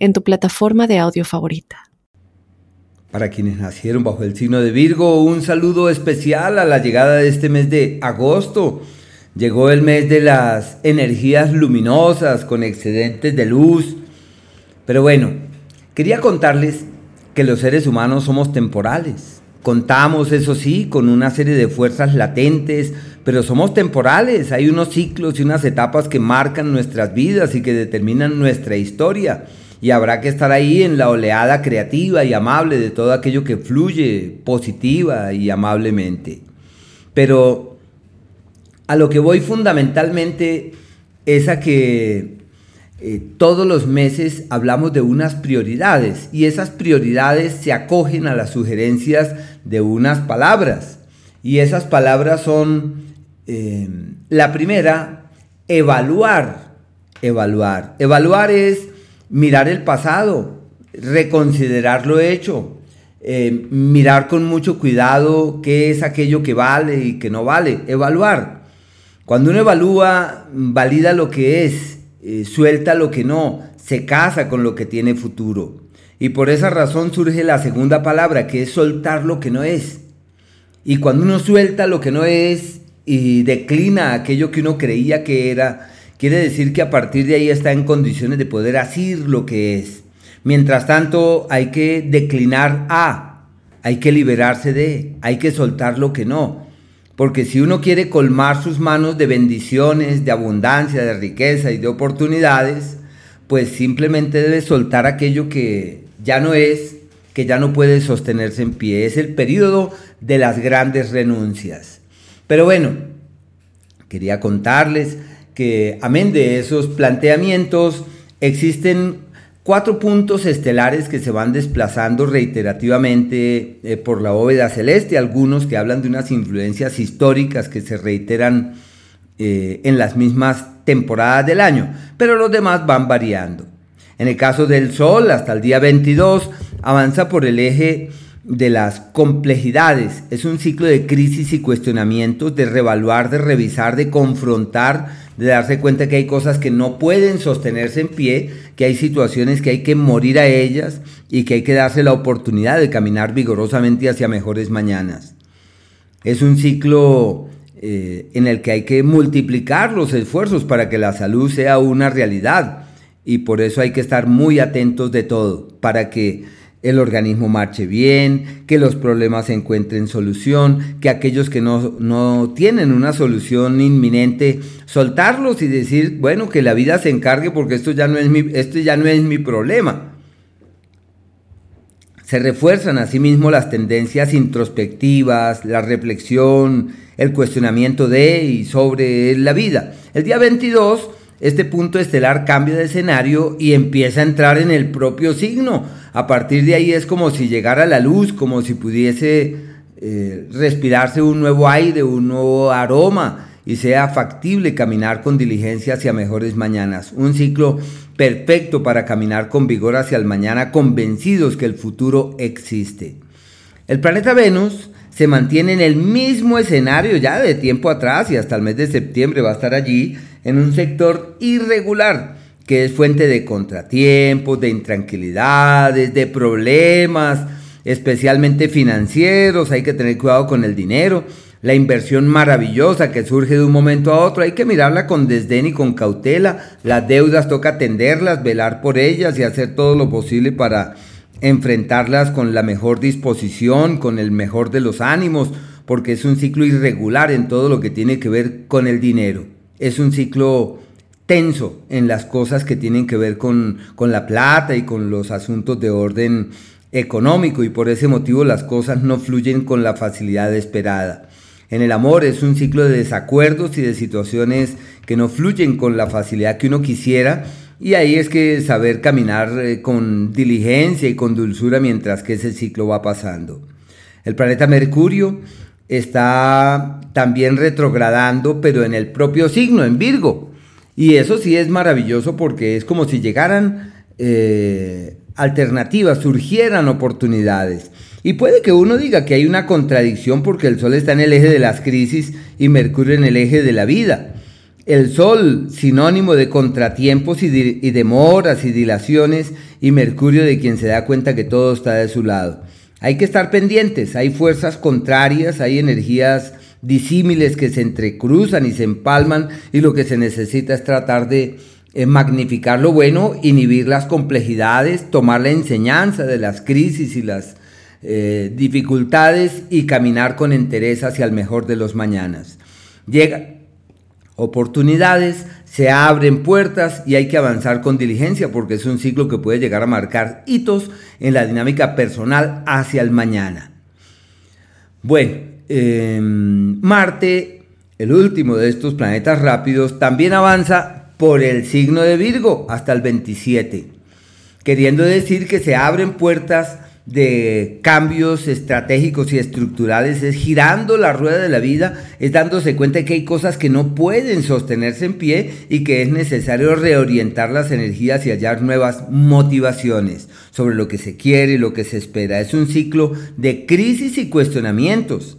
en tu plataforma de audio favorita. Para quienes nacieron bajo el signo de Virgo, un saludo especial a la llegada de este mes de agosto. Llegó el mes de las energías luminosas con excedentes de luz. Pero bueno, quería contarles que los seres humanos somos temporales. Contamos, eso sí, con una serie de fuerzas latentes, pero somos temporales. Hay unos ciclos y unas etapas que marcan nuestras vidas y que determinan nuestra historia y habrá que estar ahí en la oleada creativa y amable de todo aquello que fluye positiva y amablemente. Pero a lo que voy fundamentalmente es a que eh, todos los meses hablamos de unas prioridades y esas prioridades se acogen a las sugerencias de unas palabras. Y esas palabras son, eh, la primera, evaluar. Evaluar. Evaluar es mirar el pasado, reconsiderar lo hecho, eh, mirar con mucho cuidado qué es aquello que vale y que no vale, evaluar. Cuando uno evalúa, valida lo que es, eh, suelta lo que no, se casa con lo que tiene futuro. Y por esa razón surge la segunda palabra, que es soltar lo que no es. Y cuando uno suelta lo que no es y declina aquello que uno creía que era, quiere decir que a partir de ahí está en condiciones de poder asir lo que es. Mientras tanto, hay que declinar a, hay que liberarse de, hay que soltar lo que no. Porque si uno quiere colmar sus manos de bendiciones, de abundancia, de riqueza y de oportunidades, pues simplemente debe soltar aquello que ya no es, que ya no puede sostenerse en pie. Es el periodo de las grandes renuncias. Pero bueno, quería contarles que, amén de esos planteamientos, existen cuatro puntos estelares que se van desplazando reiterativamente eh, por la bóveda celeste, algunos que hablan de unas influencias históricas que se reiteran eh, en las mismas temporadas del año, pero los demás van variando. En el caso del Sol, hasta el día 22, avanza por el eje de las complejidades. Es un ciclo de crisis y cuestionamientos, de revaluar, de revisar, de confrontar, de darse cuenta que hay cosas que no pueden sostenerse en pie, que hay situaciones que hay que morir a ellas y que hay que darse la oportunidad de caminar vigorosamente hacia mejores mañanas. Es un ciclo eh, en el que hay que multiplicar los esfuerzos para que la salud sea una realidad y por eso hay que estar muy atentos de todo, para que el organismo marche bien, que los problemas encuentren solución, que aquellos que no, tienen una solución inminente, soltarlos y decir, bueno, que la vida se encargue porque esto ya no es mi, esto ya no es mi problema. Se refuerzan asimismo las tendencias introspectivas, la reflexión, el cuestionamiento de y sobre la vida. El día 22 este punto estelar cambia de escenario y empieza a entrar en el propio signo. A partir de ahí es como si llegara la luz, como si pudiese eh, respirarse un nuevo aire, un nuevo aroma y sea factible caminar con diligencia hacia mejores mañanas. Un ciclo perfecto para caminar con vigor hacia el mañana, convencidos que el futuro existe. El planeta Venus se mantiene en el mismo escenario ya de tiempo atrás y hasta el mes de septiembre va a estar allí en un sector irregular que es fuente de contratiempos, de intranquilidades, de problemas, especialmente financieros, hay que tener cuidado con el dinero, la inversión maravillosa que surge de un momento a otro, hay que mirarla con desdén y con cautela, las deudas toca atenderlas, velar por ellas y hacer todo lo posible para enfrentarlas con la mejor disposición, con el mejor de los ánimos, porque es un ciclo irregular en todo lo que tiene que ver con el dinero. Es un ciclo tenso en las cosas que tienen que ver con, la plata y con los asuntos de orden económico y por ese motivo las cosas no fluyen con la facilidad esperada. En el amor es un ciclo de desacuerdos y de situaciones que no fluyen con la facilidad que uno quisiera y ahí es que saber caminar eh, con diligencia y con dulzura mientras que ese ciclo va pasando. El planeta Mercurio está también retrogradando, pero en el propio signo, en Virgo. Y eso sí es maravilloso porque es como si llegaran eh, alternativas, surgieran oportunidades. Y puede que uno diga que hay una contradicción porque el Sol está en el eje de las crisis y Mercurio en el eje de la vida. El Sol, sinónimo de contratiempos y, y demoras y dilaciones, y Mercurio de quien se da cuenta que todo está de su lado. Hay que estar pendientes, hay fuerzas contrarias, hay energías disímiles que se entrecruzan y se empalman y lo que se necesita es tratar de eh, magnificar lo bueno, inhibir las complejidades, tomar la enseñanza de las crisis y las eh, dificultades y caminar con entereza hacia el mejor de los mañanas. Llega oportunidades, se abren puertas y hay que avanzar con diligencia porque es un ciclo que puede llegar a marcar hitos en la dinámica personal hacia el mañana. Bueno, em, Marte, el último de estos planetas rápidos, también avanza por el signo de Virgo hasta el 27, queriendo decir que se abren puertas de cambios estratégicos y estructurales, es girando la rueda de la vida, es dándose cuenta de que hay cosas que no pueden sostenerse en pie y que es necesario reorientar las energías y hallar nuevas motivaciones sobre lo que se quiere y lo que se espera. Es un ciclo de crisis y cuestionamientos.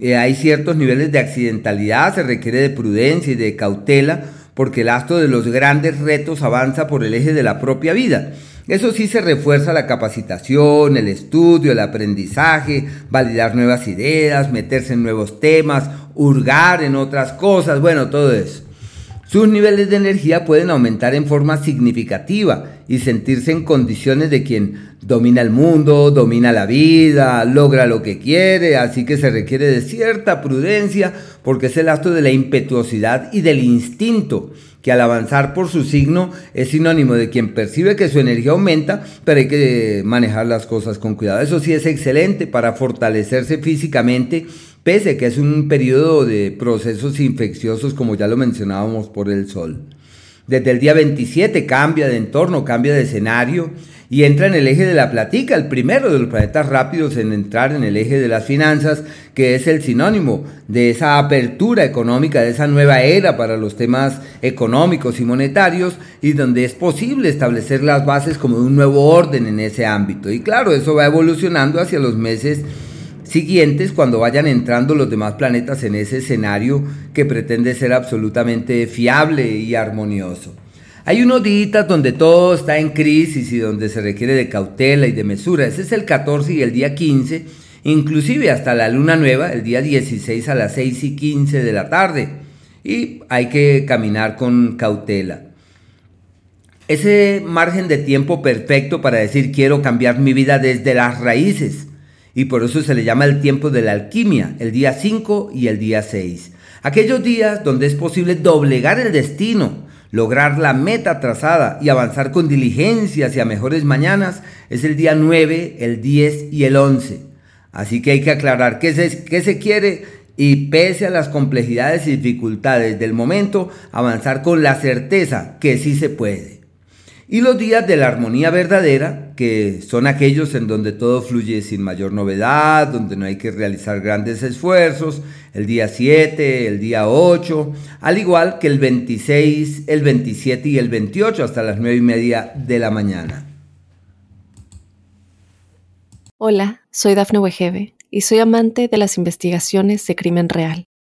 Eh, hay ciertos niveles de accidentalidad, se requiere de prudencia y de cautela porque el astro de los grandes retos avanza por el eje de la propia vida. Eso sí se refuerza la capacitación, el estudio, el aprendizaje, validar nuevas ideas, meterse en nuevos temas, hurgar en otras cosas, bueno, todo eso. Sus niveles de energía pueden aumentar en forma significativa y sentirse en condiciones de quien domina el mundo, domina la vida, logra lo que quiere, así que se requiere de cierta prudencia porque es el acto de la impetuosidad y del instinto que al avanzar por su signo es sinónimo de quien percibe que su energía aumenta, pero hay que manejar las cosas con cuidado. Eso sí es excelente para fortalecerse físicamente, pese que es un periodo de procesos infecciosos, como ya lo mencionábamos por el sol. Desde el día 27 cambia de entorno, cambia de escenario y entra en el eje de la platica, el primero de los planetas rápidos en entrar en el eje de las finanzas, que es el sinónimo de esa apertura económica, de esa nueva era para los temas económicos y monetarios, y donde es posible establecer las bases como de un nuevo orden en ese ámbito. Y claro, eso va evolucionando hacia los meses siguientes cuando vayan entrando los demás planetas en ese escenario que pretende ser absolutamente fiable y armonioso. Hay unos días donde todo está en crisis y donde se requiere de cautela y de mesura. Ese es el 14 y el día 15, inclusive hasta la luna nueva, el día 16 a las 6 y 15 de la tarde. Y hay que caminar con cautela. Ese margen de tiempo perfecto para decir quiero cambiar mi vida desde las raíces y por eso se le llama el tiempo de la alquimia, el día 5 y el día 6. Aquellos días donde es posible doblegar el destino, lograr la meta trazada y avanzar con diligencia hacia mejores mañanas es el día 9, el 10 y el 11. Así que hay que aclarar qué se, qué se quiere y pese a las complejidades y dificultades del momento, avanzar con la certeza que sí se puede y los días de la armonía verdadera, que son aquellos en donde todo fluye sin mayor novedad, donde no hay que realizar grandes esfuerzos, el día 7, el día 8, al igual que el 26, el 27 y el 28 hasta las 9 y media de la mañana. Hola, soy Dafne Wegebe y soy amante de las investigaciones de crimen real.